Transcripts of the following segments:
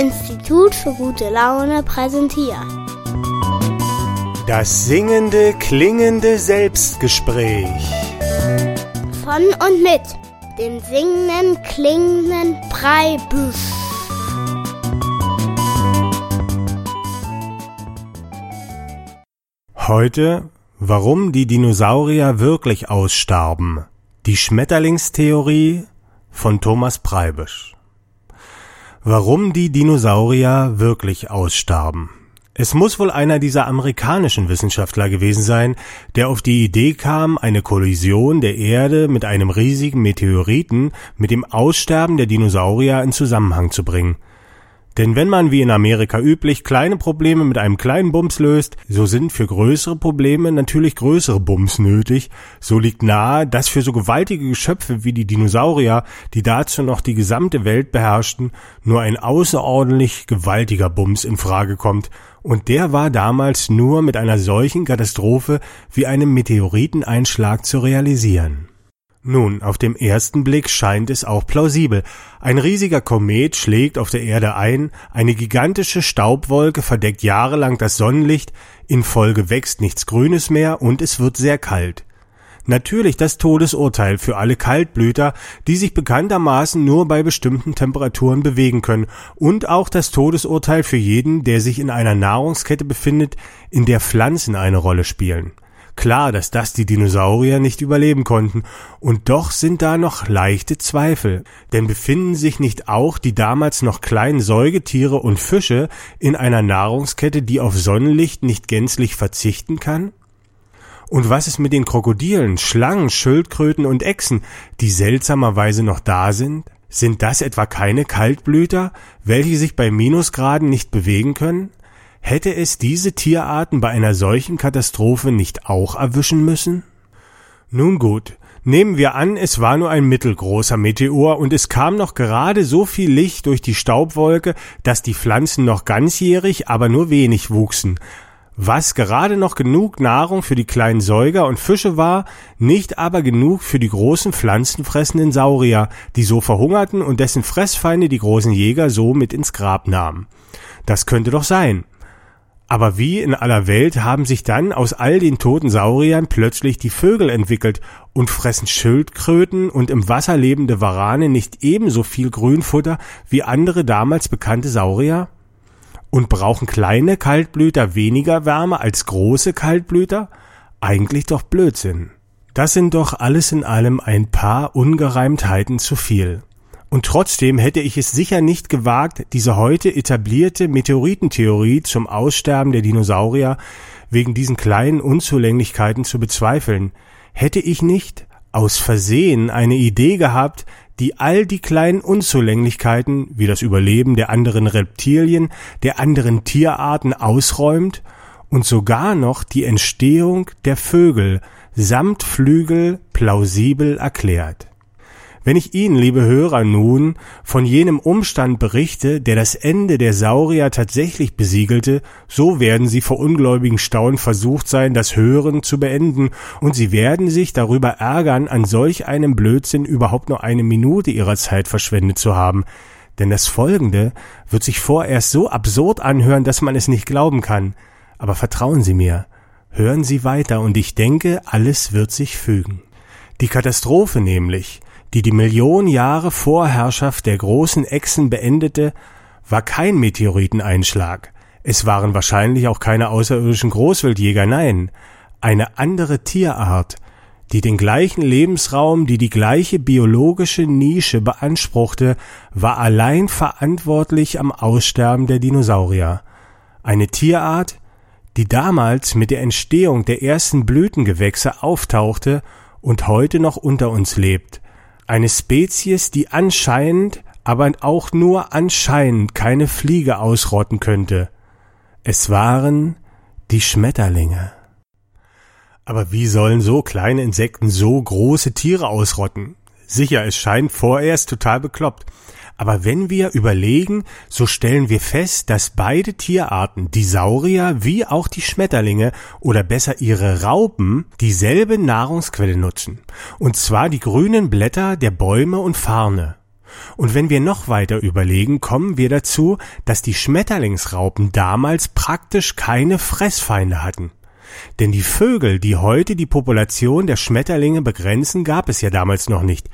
Institut für gute Laune präsentiert. Das singende, klingende Selbstgespräch. Von und mit dem singenden, klingenden Breibüsch. Heute, warum die Dinosaurier wirklich ausstarben. Die Schmetterlingstheorie von Thomas Preibisch. Warum die Dinosaurier wirklich ausstarben. Es muss wohl einer dieser amerikanischen Wissenschaftler gewesen sein, der auf die Idee kam, eine Kollision der Erde mit einem riesigen Meteoriten mit dem Aussterben der Dinosaurier in Zusammenhang zu bringen. Denn wenn man wie in Amerika üblich kleine Probleme mit einem kleinen Bums löst, so sind für größere Probleme natürlich größere Bums nötig. So liegt nahe, dass für so gewaltige Geschöpfe wie die Dinosaurier, die dazu noch die gesamte Welt beherrschten, nur ein außerordentlich gewaltiger Bums in Frage kommt. Und der war damals nur mit einer solchen Katastrophe wie einem Meteoriteneinschlag zu realisieren. Nun, auf dem ersten Blick scheint es auch plausibel. Ein riesiger Komet schlägt auf der Erde ein, eine gigantische Staubwolke verdeckt jahrelang das Sonnenlicht, in Folge wächst nichts Grünes mehr und es wird sehr kalt. Natürlich das Todesurteil für alle Kaltblüter, die sich bekanntermaßen nur bei bestimmten Temperaturen bewegen können, und auch das Todesurteil für jeden, der sich in einer Nahrungskette befindet, in der Pflanzen eine Rolle spielen. Klar, dass das die Dinosaurier nicht überleben konnten, und doch sind da noch leichte Zweifel, denn befinden sich nicht auch die damals noch kleinen Säugetiere und Fische in einer Nahrungskette, die auf Sonnenlicht nicht gänzlich verzichten kann? Und was ist mit den Krokodilen, Schlangen, Schildkröten und Echsen, die seltsamerweise noch da sind? Sind das etwa keine Kaltblüter, welche sich bei Minusgraden nicht bewegen können? Hätte es diese Tierarten bei einer solchen Katastrophe nicht auch erwischen müssen? Nun gut, nehmen wir an, es war nur ein mittelgroßer Meteor und es kam noch gerade so viel Licht durch die Staubwolke, dass die Pflanzen noch ganzjährig, aber nur wenig wuchsen. Was gerade noch genug Nahrung für die kleinen Säuger und Fische war, nicht aber genug für die großen pflanzenfressenden Saurier, die so verhungerten und dessen Fressfeinde die großen Jäger so mit ins Grab nahmen. Das könnte doch sein. Aber wie in aller Welt haben sich dann aus all den toten Sauriern plötzlich die Vögel entwickelt und fressen Schildkröten und im Wasser lebende Warane nicht ebenso viel Grünfutter wie andere damals bekannte Saurier? Und brauchen kleine Kaltblüter weniger Wärme als große Kaltblüter? Eigentlich doch Blödsinn. Das sind doch alles in allem ein paar Ungereimtheiten zu viel. Und trotzdem hätte ich es sicher nicht gewagt, diese heute etablierte Meteoritentheorie zum Aussterben der Dinosaurier wegen diesen kleinen Unzulänglichkeiten zu bezweifeln. Hätte ich nicht aus Versehen eine Idee gehabt, die all die kleinen Unzulänglichkeiten wie das Überleben der anderen Reptilien, der anderen Tierarten ausräumt und sogar noch die Entstehung der Vögel samt Flügel plausibel erklärt. Wenn ich Ihnen, liebe Hörer, nun von jenem Umstand berichte, der das Ende der Saurier tatsächlich besiegelte, so werden Sie vor ungläubigen Staunen versucht sein, das Hören zu beenden, und Sie werden sich darüber ärgern, an solch einem Blödsinn überhaupt nur eine Minute Ihrer Zeit verschwendet zu haben. Denn das Folgende wird sich vorerst so absurd anhören, dass man es nicht glauben kann. Aber vertrauen Sie mir, hören Sie weiter, und ich denke, alles wird sich fügen. Die Katastrophe nämlich, die die Million Jahre Vorherrschaft der großen Echsen beendete, war kein Meteoriteneinschlag. Es waren wahrscheinlich auch keine außerirdischen Großwildjäger, nein, eine andere Tierart, die den gleichen Lebensraum, die die gleiche biologische Nische beanspruchte, war allein verantwortlich am Aussterben der Dinosaurier. Eine Tierart, die damals mit der Entstehung der ersten Blütengewächse auftauchte und heute noch unter uns lebt, eine Spezies, die anscheinend, aber auch nur anscheinend keine Fliege ausrotten könnte. Es waren die Schmetterlinge. Aber wie sollen so kleine Insekten so große Tiere ausrotten? Sicher, es scheint vorerst total bekloppt. Aber wenn wir überlegen, so stellen wir fest, dass beide Tierarten, die Saurier wie auch die Schmetterlinge oder besser ihre Raupen, dieselbe Nahrungsquelle nutzen. Und zwar die grünen Blätter der Bäume und Farne. Und wenn wir noch weiter überlegen, kommen wir dazu, dass die Schmetterlingsraupen damals praktisch keine Fressfeinde hatten. Denn die Vögel, die heute die Population der Schmetterlinge begrenzen, gab es ja damals noch nicht.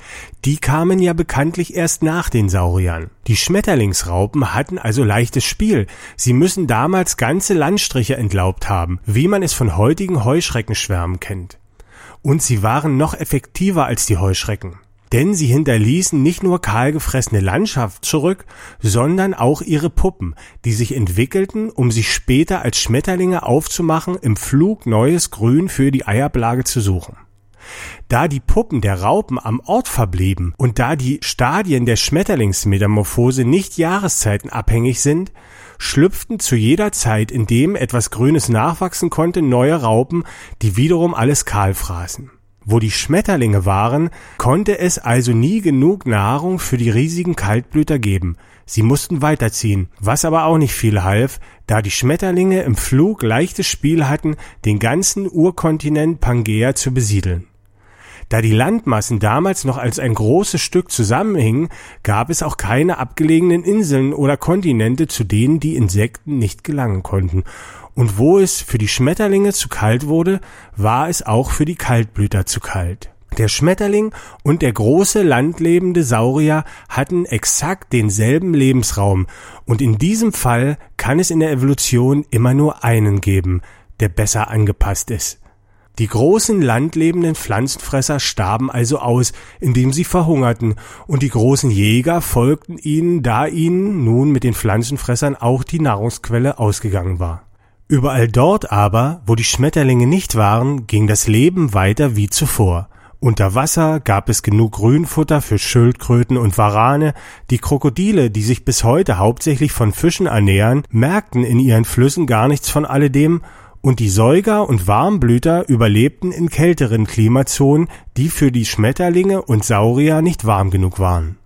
Die kamen ja bekanntlich erst nach den Sauriern. Die Schmetterlingsraupen hatten also leichtes Spiel. Sie müssen damals ganze Landstriche entlaubt haben, wie man es von heutigen Heuschreckenschwärmen kennt. Und sie waren noch effektiver als die Heuschrecken denn sie hinterließen nicht nur kahlgefressene Landschaft zurück, sondern auch ihre Puppen, die sich entwickelten, um sich später als Schmetterlinge aufzumachen, im Flug neues Grün für die Eiablage zu suchen. Da die Puppen der Raupen am Ort verblieben und da die Stadien der Schmetterlingsmetamorphose nicht jahreszeitenabhängig sind, schlüpften zu jeder Zeit, in dem etwas Grünes nachwachsen konnte, neue Raupen, die wiederum alles kahl fraßen. Wo die Schmetterlinge waren, konnte es also nie genug Nahrung für die riesigen Kaltblüter geben. Sie mussten weiterziehen, was aber auch nicht viel half, da die Schmetterlinge im Flug leichtes Spiel hatten, den ganzen Urkontinent Pangea zu besiedeln. Da die Landmassen damals noch als ein großes Stück zusammenhingen, gab es auch keine abgelegenen Inseln oder Kontinente, zu denen die Insekten nicht gelangen konnten, und wo es für die Schmetterlinge zu kalt wurde, war es auch für die Kaltblüter zu kalt. Der Schmetterling und der große landlebende Saurier hatten exakt denselben Lebensraum, und in diesem Fall kann es in der Evolution immer nur einen geben, der besser angepasst ist. Die großen landlebenden Pflanzenfresser starben also aus, indem sie verhungerten, und die großen Jäger folgten ihnen, da ihnen nun mit den Pflanzenfressern auch die Nahrungsquelle ausgegangen war. Überall dort aber, wo die Schmetterlinge nicht waren, ging das Leben weiter wie zuvor. Unter Wasser gab es genug Grünfutter für Schildkröten und Warane, die Krokodile, die sich bis heute hauptsächlich von Fischen ernähren, merkten in ihren Flüssen gar nichts von alledem, und die Säuger und Warmblüter überlebten in kälteren Klimazonen, die für die Schmetterlinge und Saurier nicht warm genug waren.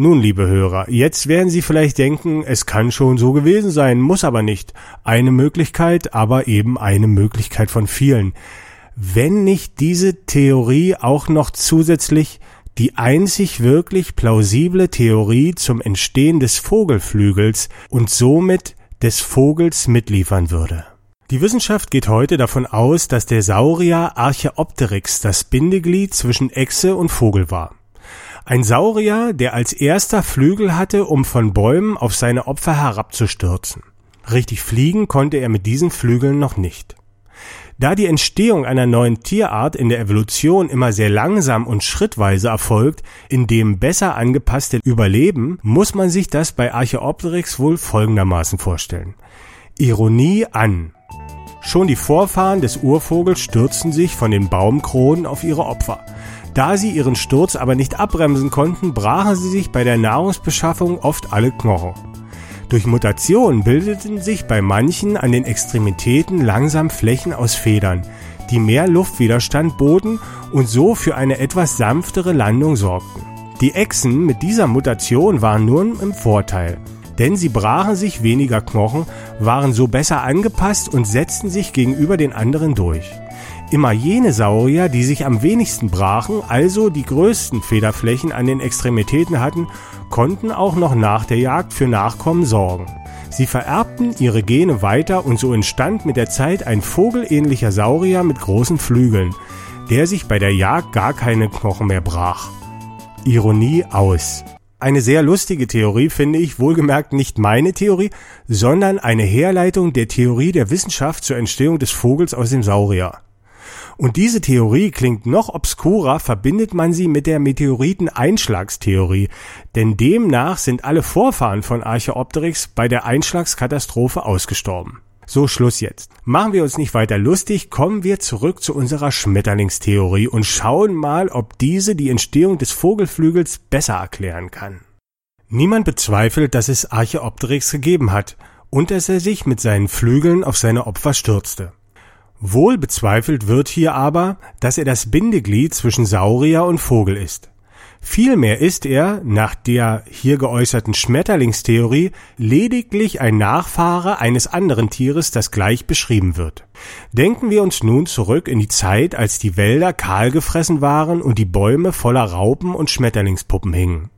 Nun, liebe Hörer, jetzt werden Sie vielleicht denken, es kann schon so gewesen sein, muss aber nicht. Eine Möglichkeit, aber eben eine Möglichkeit von vielen. Wenn nicht diese Theorie auch noch zusätzlich die einzig wirklich plausible Theorie zum Entstehen des Vogelflügels und somit des Vogels mitliefern würde. Die Wissenschaft geht heute davon aus, dass der Saurier Archaeopteryx das Bindeglied zwischen Echse und Vogel war. Ein Saurier, der als erster Flügel hatte, um von Bäumen auf seine Opfer herabzustürzen. Richtig fliegen konnte er mit diesen Flügeln noch nicht. Da die Entstehung einer neuen Tierart in der Evolution immer sehr langsam und schrittweise erfolgt, indem besser angepasste überleben, muss man sich das bei Archaeopteryx wohl folgendermaßen vorstellen. Ironie an. Schon die Vorfahren des Urvogels stürzten sich von den Baumkronen auf ihre Opfer. Da sie ihren Sturz aber nicht abbremsen konnten, brachen sie sich bei der Nahrungsbeschaffung oft alle Knochen. Durch Mutation bildeten sich bei manchen an den Extremitäten langsam Flächen aus Federn, die mehr Luftwiderstand boten und so für eine etwas sanftere Landung sorgten. Die Echsen mit dieser Mutation waren nun im Vorteil, denn sie brachen sich weniger Knochen, waren so besser angepasst und setzten sich gegenüber den anderen durch. Immer jene Saurier, die sich am wenigsten brachen, also die größten Federflächen an den Extremitäten hatten, konnten auch noch nach der Jagd für Nachkommen sorgen. Sie vererbten ihre Gene weiter und so entstand mit der Zeit ein vogelähnlicher Saurier mit großen Flügeln, der sich bei der Jagd gar keine Knochen mehr brach. Ironie aus. Eine sehr lustige Theorie finde ich, wohlgemerkt nicht meine Theorie, sondern eine Herleitung der Theorie der Wissenschaft zur Entstehung des Vogels aus dem Saurier. Und diese Theorie klingt noch obskurer, verbindet man sie mit der Meteoriteneinschlagstheorie, denn demnach sind alle Vorfahren von Archaeopteryx bei der Einschlagskatastrophe ausgestorben. So, Schluss jetzt. Machen wir uns nicht weiter lustig, kommen wir zurück zu unserer Schmetterlingstheorie und schauen mal, ob diese die Entstehung des Vogelflügels besser erklären kann. Niemand bezweifelt, dass es Archaeopteryx gegeben hat und dass er sich mit seinen Flügeln auf seine Opfer stürzte. Wohl bezweifelt wird hier aber, dass er das Bindeglied zwischen Saurier und Vogel ist. Vielmehr ist er, nach der hier geäußerten Schmetterlingstheorie, lediglich ein Nachfahre eines anderen Tieres, das gleich beschrieben wird. Denken wir uns nun zurück in die Zeit, als die Wälder kahl gefressen waren und die Bäume voller Raupen und Schmetterlingspuppen hingen.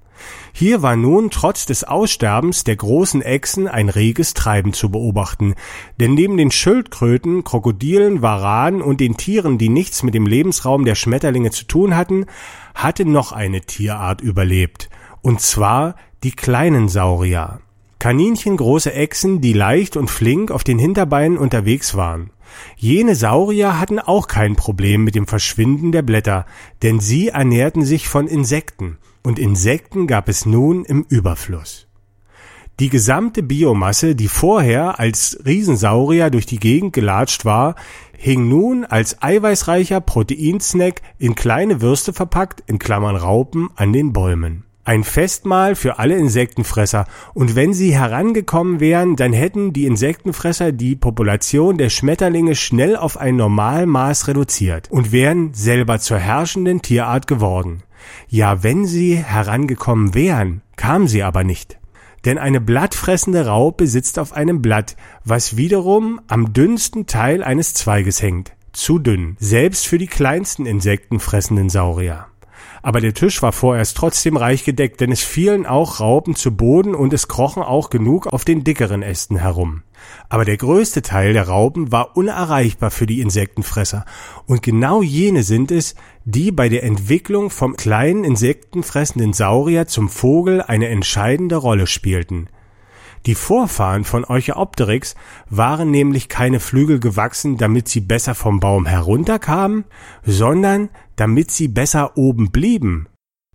Hier war nun trotz des Aussterbens der großen Echsen ein reges Treiben zu beobachten, denn neben den Schildkröten, Krokodilen, Waranen und den Tieren, die nichts mit dem Lebensraum der Schmetterlinge zu tun hatten, hatte noch eine Tierart überlebt, und zwar die kleinen Saurier. Kaninchengroße Echsen, die leicht und flink auf den Hinterbeinen unterwegs waren. Jene Saurier hatten auch kein Problem mit dem Verschwinden der Blätter, denn sie ernährten sich von Insekten, und Insekten gab es nun im Überfluss. Die gesamte Biomasse, die vorher als Riesensaurier durch die Gegend gelatscht war, hing nun als eiweißreicher Proteinsnack in kleine Würste verpackt, in Klammern Raupen, an den Bäumen. Ein Festmahl für alle Insektenfresser, und wenn sie herangekommen wären, dann hätten die Insektenfresser die Population der Schmetterlinge schnell auf ein Normalmaß reduziert und wären selber zur herrschenden Tierart geworden. Ja, wenn sie herangekommen wären, kamen sie aber nicht. Denn eine blattfressende Raupe sitzt auf einem Blatt, was wiederum am dünnsten Teil eines Zweiges hängt. Zu dünn, selbst für die kleinsten insektenfressenden Saurier. Aber der Tisch war vorerst trotzdem reich gedeckt, denn es fielen auch Raupen zu Boden und es krochen auch genug auf den dickeren Ästen herum. Aber der größte Teil der Raupen war unerreichbar für die Insektenfresser. Und genau jene sind es, die bei der Entwicklung vom kleinen insektenfressenden Saurier zum Vogel eine entscheidende Rolle spielten. Die Vorfahren von Euchaopteryx waren nämlich keine Flügel gewachsen, damit sie besser vom Baum herunterkamen, sondern damit sie besser oben blieben.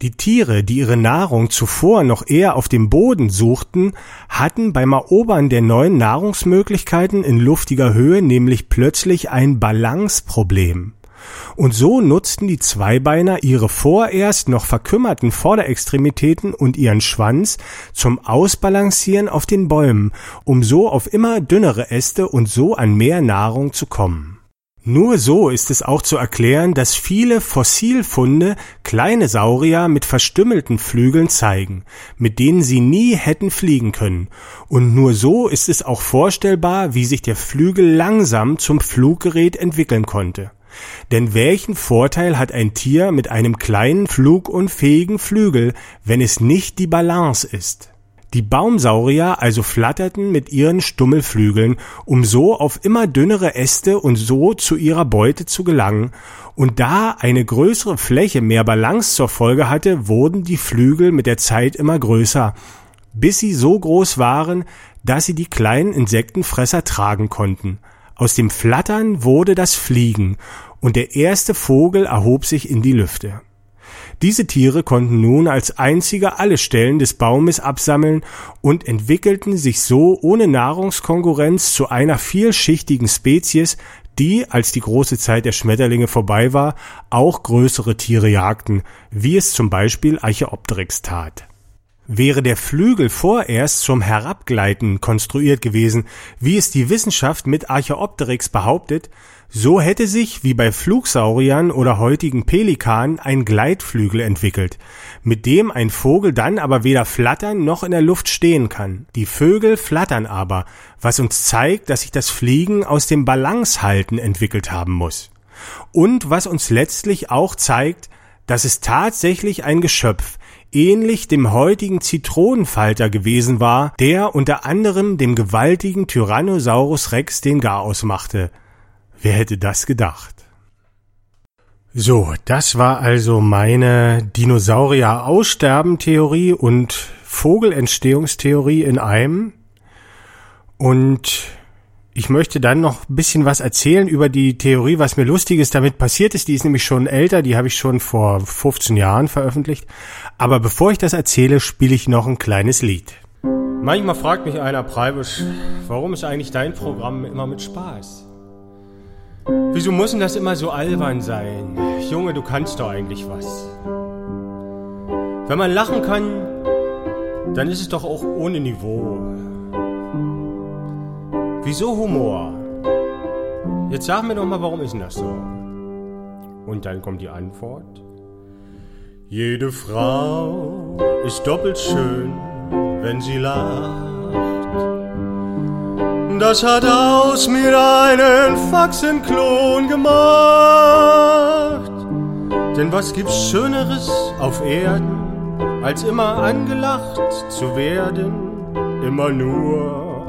Die Tiere, die ihre Nahrung zuvor noch eher auf dem Boden suchten, hatten beim Erobern der neuen Nahrungsmöglichkeiten in luftiger Höhe nämlich plötzlich ein Balanceproblem. Und so nutzten die Zweibeiner ihre vorerst noch verkümmerten Vorderextremitäten und ihren Schwanz zum Ausbalancieren auf den Bäumen, um so auf immer dünnere Äste und so an mehr Nahrung zu kommen. Nur so ist es auch zu erklären, dass viele Fossilfunde kleine Saurier mit verstümmelten Flügeln zeigen, mit denen sie nie hätten fliegen können. Und nur so ist es auch vorstellbar, wie sich der Flügel langsam zum Fluggerät entwickeln konnte. Denn welchen Vorteil hat ein Tier mit einem kleinen flugunfähigen Flügel, wenn es nicht die Balance ist? Die Baumsaurier also flatterten mit ihren Stummelflügeln, um so auf immer dünnere Äste und so zu ihrer Beute zu gelangen, und da eine größere Fläche mehr Balance zur Folge hatte, wurden die Flügel mit der Zeit immer größer, bis sie so groß waren, dass sie die kleinen Insektenfresser tragen konnten. Aus dem Flattern wurde das Fliegen, und der erste Vogel erhob sich in die Lüfte. Diese Tiere konnten nun als einzige alle Stellen des Baumes absammeln und entwickelten sich so ohne Nahrungskonkurrenz zu einer vielschichtigen Spezies, die, als die große Zeit der Schmetterlinge vorbei war, auch größere Tiere jagten, wie es zum Beispiel Archaeopteryx tat. Wäre der Flügel vorerst zum Herabgleiten konstruiert gewesen, wie es die Wissenschaft mit Archaeopteryx behauptet, so hätte sich, wie bei Flugsauriern oder heutigen Pelikanen, ein Gleitflügel entwickelt, mit dem ein Vogel dann aber weder flattern noch in der Luft stehen kann. Die Vögel flattern aber, was uns zeigt, dass sich das Fliegen aus dem Balancehalten entwickelt haben muss. Und was uns letztlich auch zeigt, dass es tatsächlich ein Geschöpf, ähnlich dem heutigen Zitronenfalter gewesen war, der unter anderem dem gewaltigen Tyrannosaurus Rex den Garaus machte. Wer hätte das gedacht? So, das war also meine Dinosaurier-Aussterben-Theorie und Vogelentstehungstheorie in einem. Und ich möchte dann noch ein bisschen was erzählen über die Theorie, was mir lustiges damit passiert ist. Die ist nämlich schon älter, die habe ich schon vor 15 Jahren veröffentlicht. Aber bevor ich das erzähle, spiele ich noch ein kleines Lied. Manchmal fragt mich einer, Preibisch, warum ist eigentlich dein Programm immer mit Spaß? Wieso muss denn das immer so albern sein? Junge, du kannst doch eigentlich was. Wenn man lachen kann, dann ist es doch auch ohne Niveau. Wieso Humor? Jetzt sag mir doch mal, warum ist denn das so? Und dann kommt die Antwort. Jede Frau ist doppelt schön, wenn sie lacht. Das hat aus mir einen Faxenklon gemacht. Denn was gibt's Schöneres auf Erden als immer angelacht zu werden, immer nur,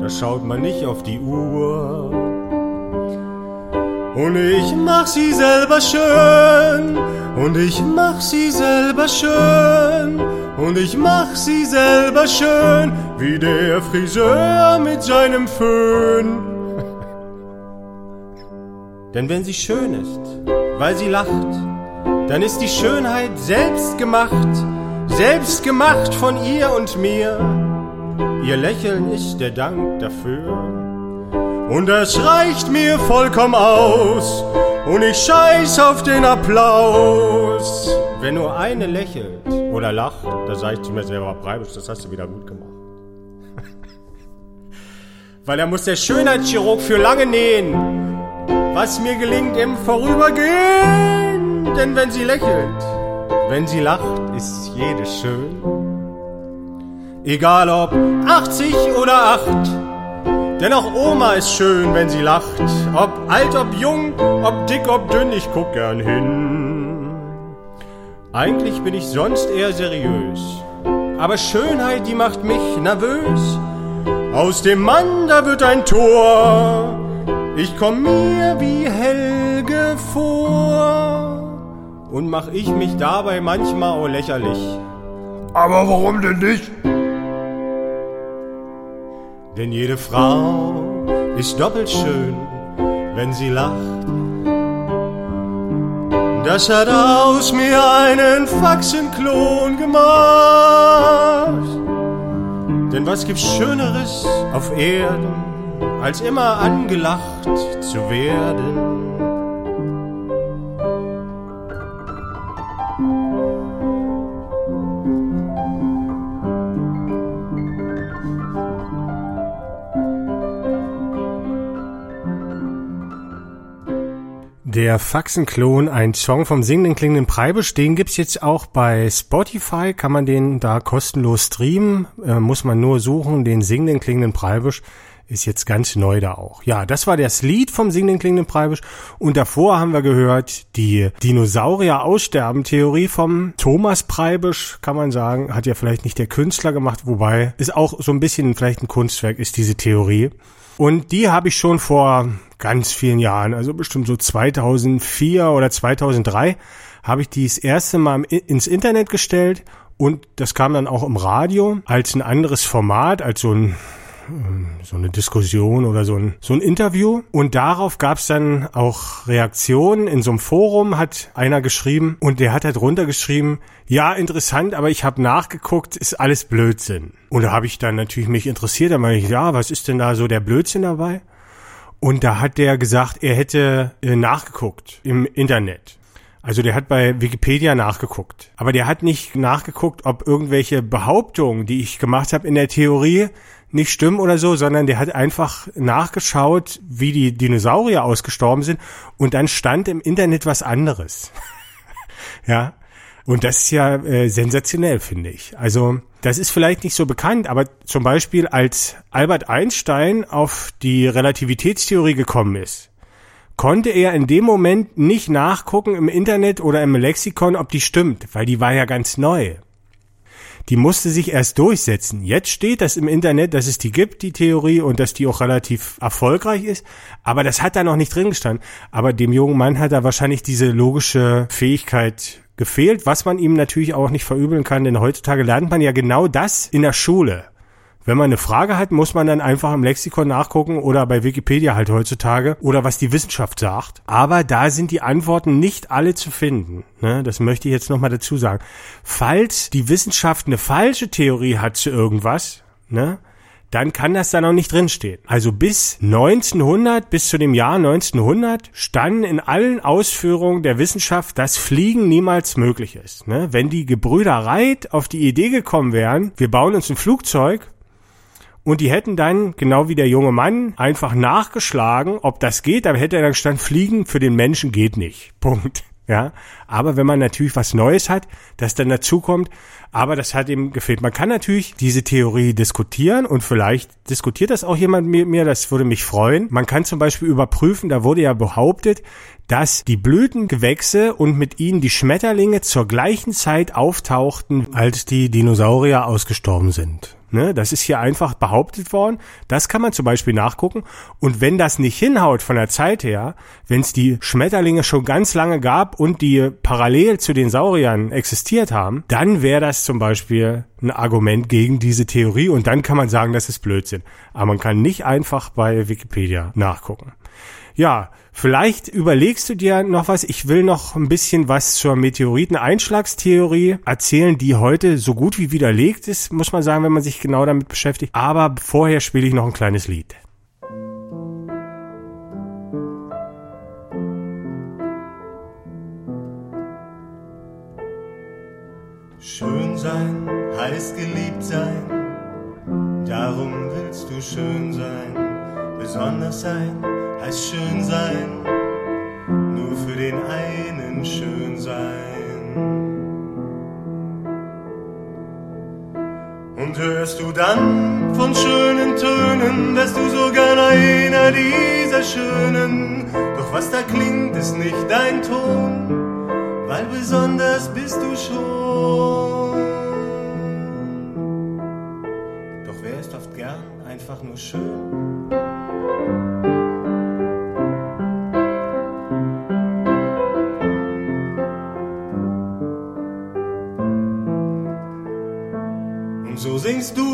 da schaut man nicht auf die Uhr. Und ich mach sie selber schön, und ich mach sie selber schön, und ich mach sie selber schön, wie der Friseur mit seinem Föhn. Denn wenn sie schön ist, weil sie lacht, dann ist die Schönheit selbst gemacht, selbst gemacht von ihr und mir. Ihr Lächeln ist der Dank dafür. Und das reicht mir vollkommen aus. Und ich scheiß auf den Applaus. Wenn nur eine lächelt oder lacht, da sag ich zu mir selber, Breibisch, das hast du wieder gut gemacht. Weil er muss der Schönheitschirurg für lange nähen, was mir gelingt im Vorübergehen. Denn wenn sie lächelt, wenn sie lacht, ist jede schön. Egal ob 80 oder 8 denn auch Oma ist schön, wenn sie lacht. Ob alt, ob jung, ob dick, ob dünn, ich guck gern hin. Eigentlich bin ich sonst eher seriös. Aber Schönheit, die macht mich nervös. Aus dem Mann, da wird ein Tor. Ich komm mir wie Helge vor. Und mach ich mich dabei manchmal auch lächerlich. Aber warum denn nicht? Denn jede Frau ist doppelt schön, wenn sie lacht. Das hat aus mir einen Faxenklon gemacht. Denn was gibt's Schöneres auf Erden, als immer angelacht zu werden? Der Faxenklon, ein Song vom singenden klingenden Preibisch, den gibt's jetzt auch bei Spotify, kann man den da kostenlos streamen, äh, muss man nur suchen, den singenden klingenden Preibisch. Ist jetzt ganz neu da auch. Ja, das war das Lied vom singenden klingenden Preibisch. Und davor haben wir gehört die Dinosaurier-Aussterben-Theorie vom Thomas Preibisch, kann man sagen, hat ja vielleicht nicht der Künstler gemacht, wobei ist auch so ein bisschen vielleicht ein Kunstwerk ist diese Theorie. Und die habe ich schon vor ganz vielen Jahren, also bestimmt so 2004 oder 2003, habe ich die das erste Mal ins Internet gestellt. Und das kam dann auch im Radio als ein anderes Format, als so ein so eine Diskussion oder so ein, so ein Interview. Und darauf gab es dann auch Reaktionen. In so einem Forum hat einer geschrieben und der hat da drunter geschrieben, ja, interessant, aber ich habe nachgeguckt, ist alles Blödsinn. Und da habe ich dann natürlich mich interessiert, da meine ich, ja, was ist denn da so der Blödsinn dabei? Und da hat der gesagt, er hätte äh, nachgeguckt im Internet. Also der hat bei Wikipedia nachgeguckt. Aber der hat nicht nachgeguckt, ob irgendwelche Behauptungen, die ich gemacht habe in der Theorie, nicht stimmen oder so, sondern der hat einfach nachgeschaut, wie die Dinosaurier ausgestorben sind und dann stand im Internet was anderes. ja. Und das ist ja äh, sensationell, finde ich. Also das ist vielleicht nicht so bekannt, aber zum Beispiel als Albert Einstein auf die Relativitätstheorie gekommen ist, konnte er in dem Moment nicht nachgucken im Internet oder im Lexikon, ob die stimmt, weil die war ja ganz neu. Die musste sich erst durchsetzen. Jetzt steht das im Internet, dass es die gibt, die Theorie, und dass die auch relativ erfolgreich ist. Aber das hat da noch nicht drin gestanden. Aber dem jungen Mann hat da wahrscheinlich diese logische Fähigkeit gefehlt, was man ihm natürlich auch nicht verübeln kann, denn heutzutage lernt man ja genau das in der Schule. Wenn man eine Frage hat, muss man dann einfach im Lexikon nachgucken oder bei Wikipedia halt heutzutage oder was die Wissenschaft sagt. Aber da sind die Antworten nicht alle zu finden. Ne? Das möchte ich jetzt nochmal dazu sagen. Falls die Wissenschaft eine falsche Theorie hat zu irgendwas, ne, dann kann das da noch nicht drinstehen. Also bis 1900, bis zu dem Jahr 1900 standen in allen Ausführungen der Wissenschaft, dass Fliegen niemals möglich ist. Ne? Wenn die Gebrüder Reit auf die Idee gekommen wären, wir bauen uns ein Flugzeug und die hätten dann, genau wie der junge Mann, einfach nachgeschlagen, ob das geht, dann hätte er dann gestanden, Fliegen für den Menschen geht nicht. Punkt. Ja, aber wenn man natürlich was Neues hat, das dann dazukommt, aber das hat ihm gefehlt. Man kann natürlich diese Theorie diskutieren und vielleicht diskutiert das auch jemand mit mir, das würde mich freuen. Man kann zum Beispiel überprüfen, da wurde ja behauptet, dass die Blütengewächse und mit ihnen die Schmetterlinge zur gleichen Zeit auftauchten, als die Dinosaurier ausgestorben sind. Ne, das ist hier einfach behauptet worden. Das kann man zum Beispiel nachgucken. Und wenn das nicht hinhaut von der Zeit her, wenn es die Schmetterlinge schon ganz lange gab und die parallel zu den Sauriern existiert haben, dann wäre das zum Beispiel ein Argument gegen diese Theorie und dann kann man sagen, das ist Blödsinn. Aber man kann nicht einfach bei Wikipedia nachgucken. Ja, vielleicht überlegst du dir noch was. Ich will noch ein bisschen was zur Meteoriteneinschlagstheorie erzählen, die heute so gut wie widerlegt ist, muss man sagen, wenn man sich genau damit beschäftigt. Aber vorher spiele ich noch ein kleines Lied. Schön sein heißt geliebt sein, darum willst du schön sein, besonders sein heißt schön sein, nur für den einen schön sein. Und hörst du dann von schönen Tönen, wärst du so gern einer dieser schönen. Doch was da klingt, ist nicht dein Ton, weil besonders bist du schon. Doch wer ist oft gern einfach nur schön? Singst du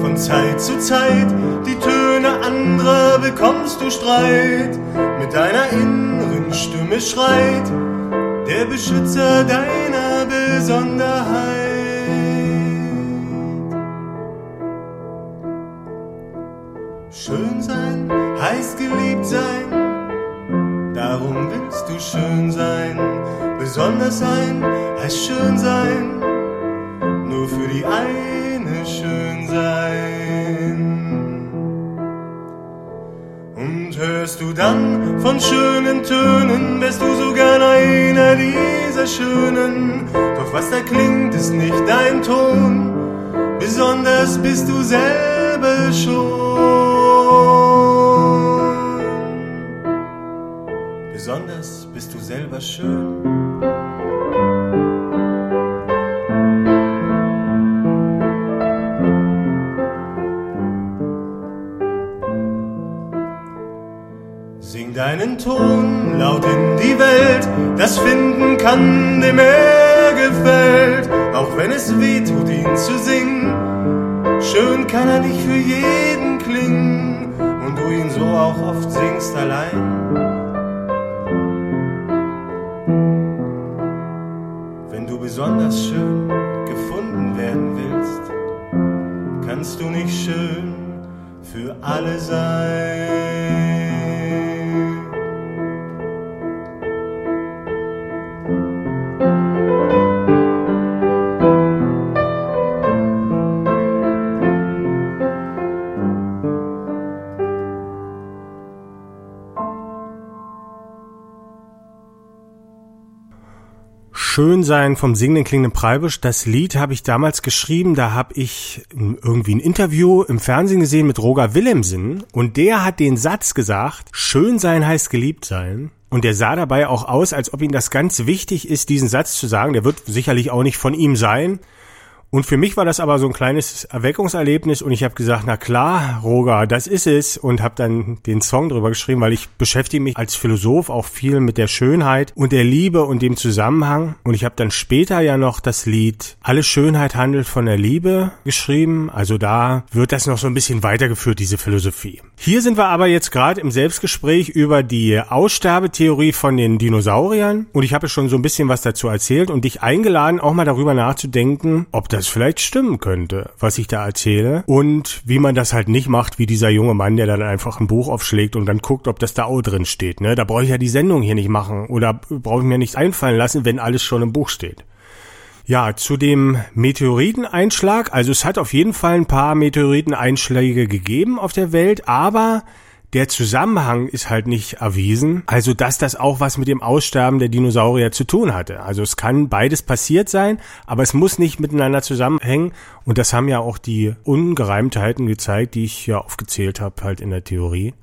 von Zeit zu Zeit die Töne anderer, bekommst du Streit. Mit deiner inneren Stimme schreit der Beschützer deiner Besonderheit. Was da klingt, ist nicht dein Ton, besonders bist du selber schon. Besonders bist du selber schön. deinen Ton laut in die Welt, das finden kann, dem er gefällt, auch wenn es weh tut, ihn zu singen. Schön kann er nicht für jeden klingen und du ihn so auch oft singst allein. Wenn du besonders schön gefunden werden willst, kannst du nicht schön für alle sein. Schönsein vom singenden klingenden Preibisch. Das Lied habe ich damals geschrieben, da habe ich irgendwie ein Interview im Fernsehen gesehen mit Roger Willemsen und der hat den Satz gesagt, Schönsein heißt geliebt sein. Und der sah dabei auch aus, als ob ihm das ganz wichtig ist, diesen Satz zu sagen. Der wird sicherlich auch nicht von ihm sein. Und für mich war das aber so ein kleines Erweckungserlebnis und ich habe gesagt, na klar, Roger, das ist es. Und habe dann den Song drüber geschrieben, weil ich beschäftige mich als Philosoph auch viel mit der Schönheit und der Liebe und dem Zusammenhang. Und ich habe dann später ja noch das Lied Alle Schönheit handelt von der Liebe geschrieben, also da wird das noch so ein bisschen weitergeführt, diese Philosophie. Hier sind wir aber jetzt gerade im Selbstgespräch über die Aussterbetheorie von den Dinosauriern. Und ich habe schon so ein bisschen was dazu erzählt und dich eingeladen, auch mal darüber nachzudenken, ob das vielleicht stimmen könnte, was ich da erzähle und wie man das halt nicht macht, wie dieser junge Mann, der dann einfach ein Buch aufschlägt und dann guckt, ob das da auch drin steht. Ne? Da brauche ich ja die Sendung hier nicht machen oder brauche ich mir nichts einfallen lassen, wenn alles schon im Buch steht. Ja, zu dem Meteoriteneinschlag. Also es hat auf jeden Fall ein paar Meteoriteneinschläge gegeben auf der Welt, aber der Zusammenhang ist halt nicht erwiesen. Also, dass das auch was mit dem Aussterben der Dinosaurier zu tun hatte. Also, es kann beides passiert sein, aber es muss nicht miteinander zusammenhängen. Und das haben ja auch die Ungereimtheiten gezeigt, die ich ja aufgezählt habe, halt in der Theorie.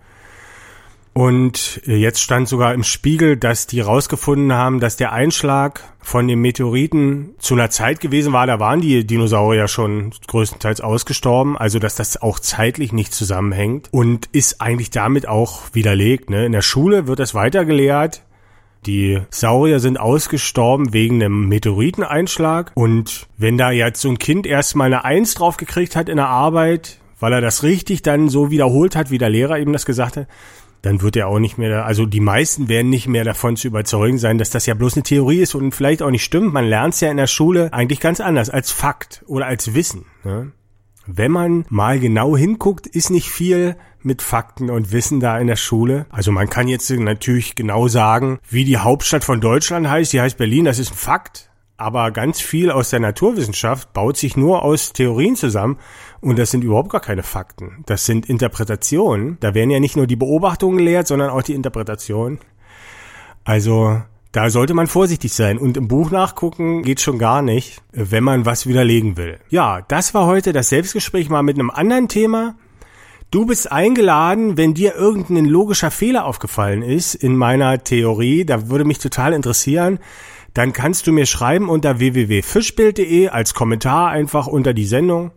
Und jetzt stand sogar im Spiegel, dass die rausgefunden haben, dass der Einschlag von den Meteoriten zu einer Zeit gewesen war, da waren die Dinosaurier schon größtenteils ausgestorben, also dass das auch zeitlich nicht zusammenhängt und ist eigentlich damit auch widerlegt. Ne? In der Schule wird das weiter gelehrt. Die Saurier sind ausgestorben wegen einem Meteoriteneinschlag. Und wenn da jetzt so ein Kind erstmal eine Eins drauf gekriegt hat in der Arbeit, weil er das richtig dann so wiederholt hat, wie der Lehrer eben das gesagt hat, dann wird er auch nicht mehr, also die meisten werden nicht mehr davon zu überzeugen sein, dass das ja bloß eine Theorie ist und vielleicht auch nicht stimmt. Man lernt es ja in der Schule eigentlich ganz anders, als Fakt oder als Wissen. Ne? Wenn man mal genau hinguckt, ist nicht viel mit Fakten und Wissen da in der Schule. Also man kann jetzt natürlich genau sagen, wie die Hauptstadt von Deutschland heißt. Die heißt Berlin, das ist ein Fakt. Aber ganz viel aus der Naturwissenschaft baut sich nur aus Theorien zusammen und das sind überhaupt gar keine Fakten. Das sind Interpretationen. Da werden ja nicht nur die Beobachtungen gelehrt, sondern auch die Interpretationen. Also da sollte man vorsichtig sein und im Buch nachgucken geht schon gar nicht, wenn man was widerlegen will. Ja, das war heute das Selbstgespräch mal mit einem anderen Thema. Du bist eingeladen, wenn dir irgendein logischer Fehler aufgefallen ist in meiner Theorie, da würde mich total interessieren dann kannst du mir schreiben unter www.fischbild.de als Kommentar einfach unter die Sendung.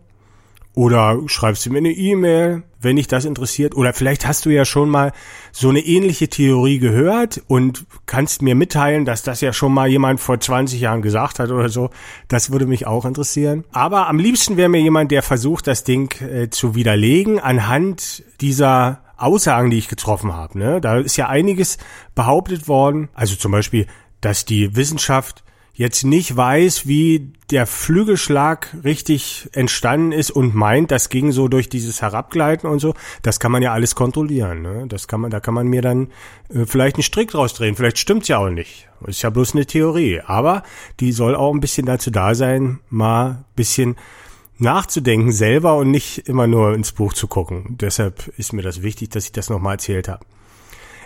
Oder schreibst du mir eine E-Mail, wenn dich das interessiert. Oder vielleicht hast du ja schon mal so eine ähnliche Theorie gehört und kannst mir mitteilen, dass das ja schon mal jemand vor 20 Jahren gesagt hat oder so. Das würde mich auch interessieren. Aber am liebsten wäre mir jemand, der versucht, das Ding äh, zu widerlegen anhand dieser Aussagen, die ich getroffen habe. Ne? Da ist ja einiges behauptet worden. Also zum Beispiel, dass die Wissenschaft jetzt nicht weiß, wie der Flügelschlag richtig entstanden ist und meint, das ging so durch dieses Herabgleiten und so, das kann man ja alles kontrollieren. Ne? Das kann man, da kann man mir dann äh, vielleicht einen Strick draus drehen. Vielleicht stimmt's ja auch nicht. Ist ja bloß eine Theorie. Aber die soll auch ein bisschen dazu da sein, mal bisschen nachzudenken selber und nicht immer nur ins Buch zu gucken. Deshalb ist mir das wichtig, dass ich das nochmal erzählt habe.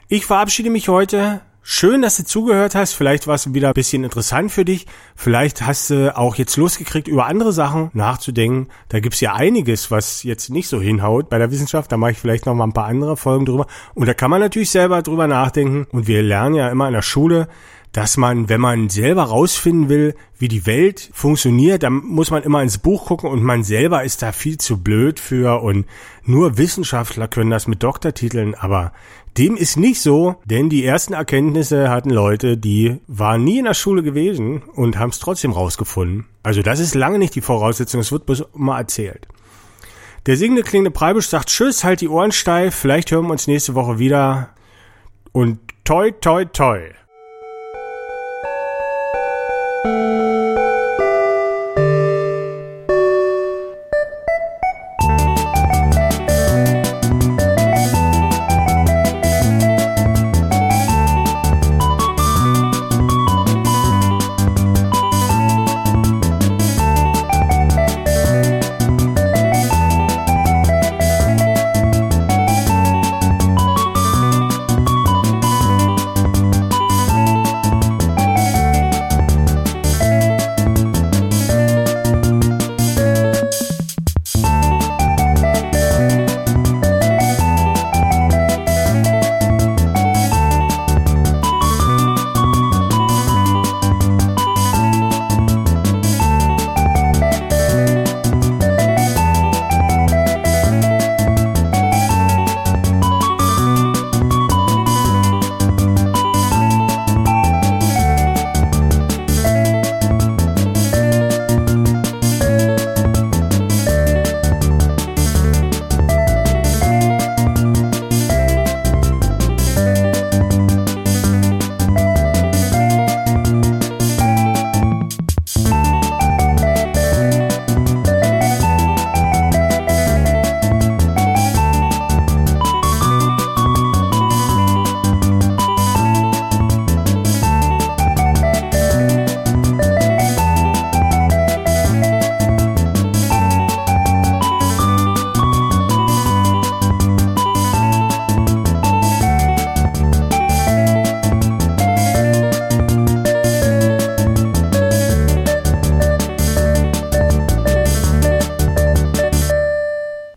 Ich verabschiede mich heute Schön, dass du zugehört hast. Vielleicht war es wieder ein bisschen interessant für dich. Vielleicht hast du auch jetzt Lust gekriegt, über andere Sachen nachzudenken. Da gibt's ja einiges, was jetzt nicht so hinhaut bei der Wissenschaft. Da mache ich vielleicht noch mal ein paar andere Folgen drüber. Und da kann man natürlich selber drüber nachdenken. Und wir lernen ja immer in der Schule, dass man, wenn man selber rausfinden will, wie die Welt funktioniert, dann muss man immer ins Buch gucken und man selber ist da viel zu blöd für und nur Wissenschaftler können das mit Doktortiteln, aber dem ist nicht so, denn die ersten Erkenntnisse hatten Leute, die waren nie in der Schule gewesen und haben es trotzdem rausgefunden. Also das ist lange nicht die Voraussetzung, es wird bloß immer erzählt. Der singende klingende Preibisch sagt Tschüss, halt die Ohren steif, vielleicht hören wir uns nächste Woche wieder und toi toi toi.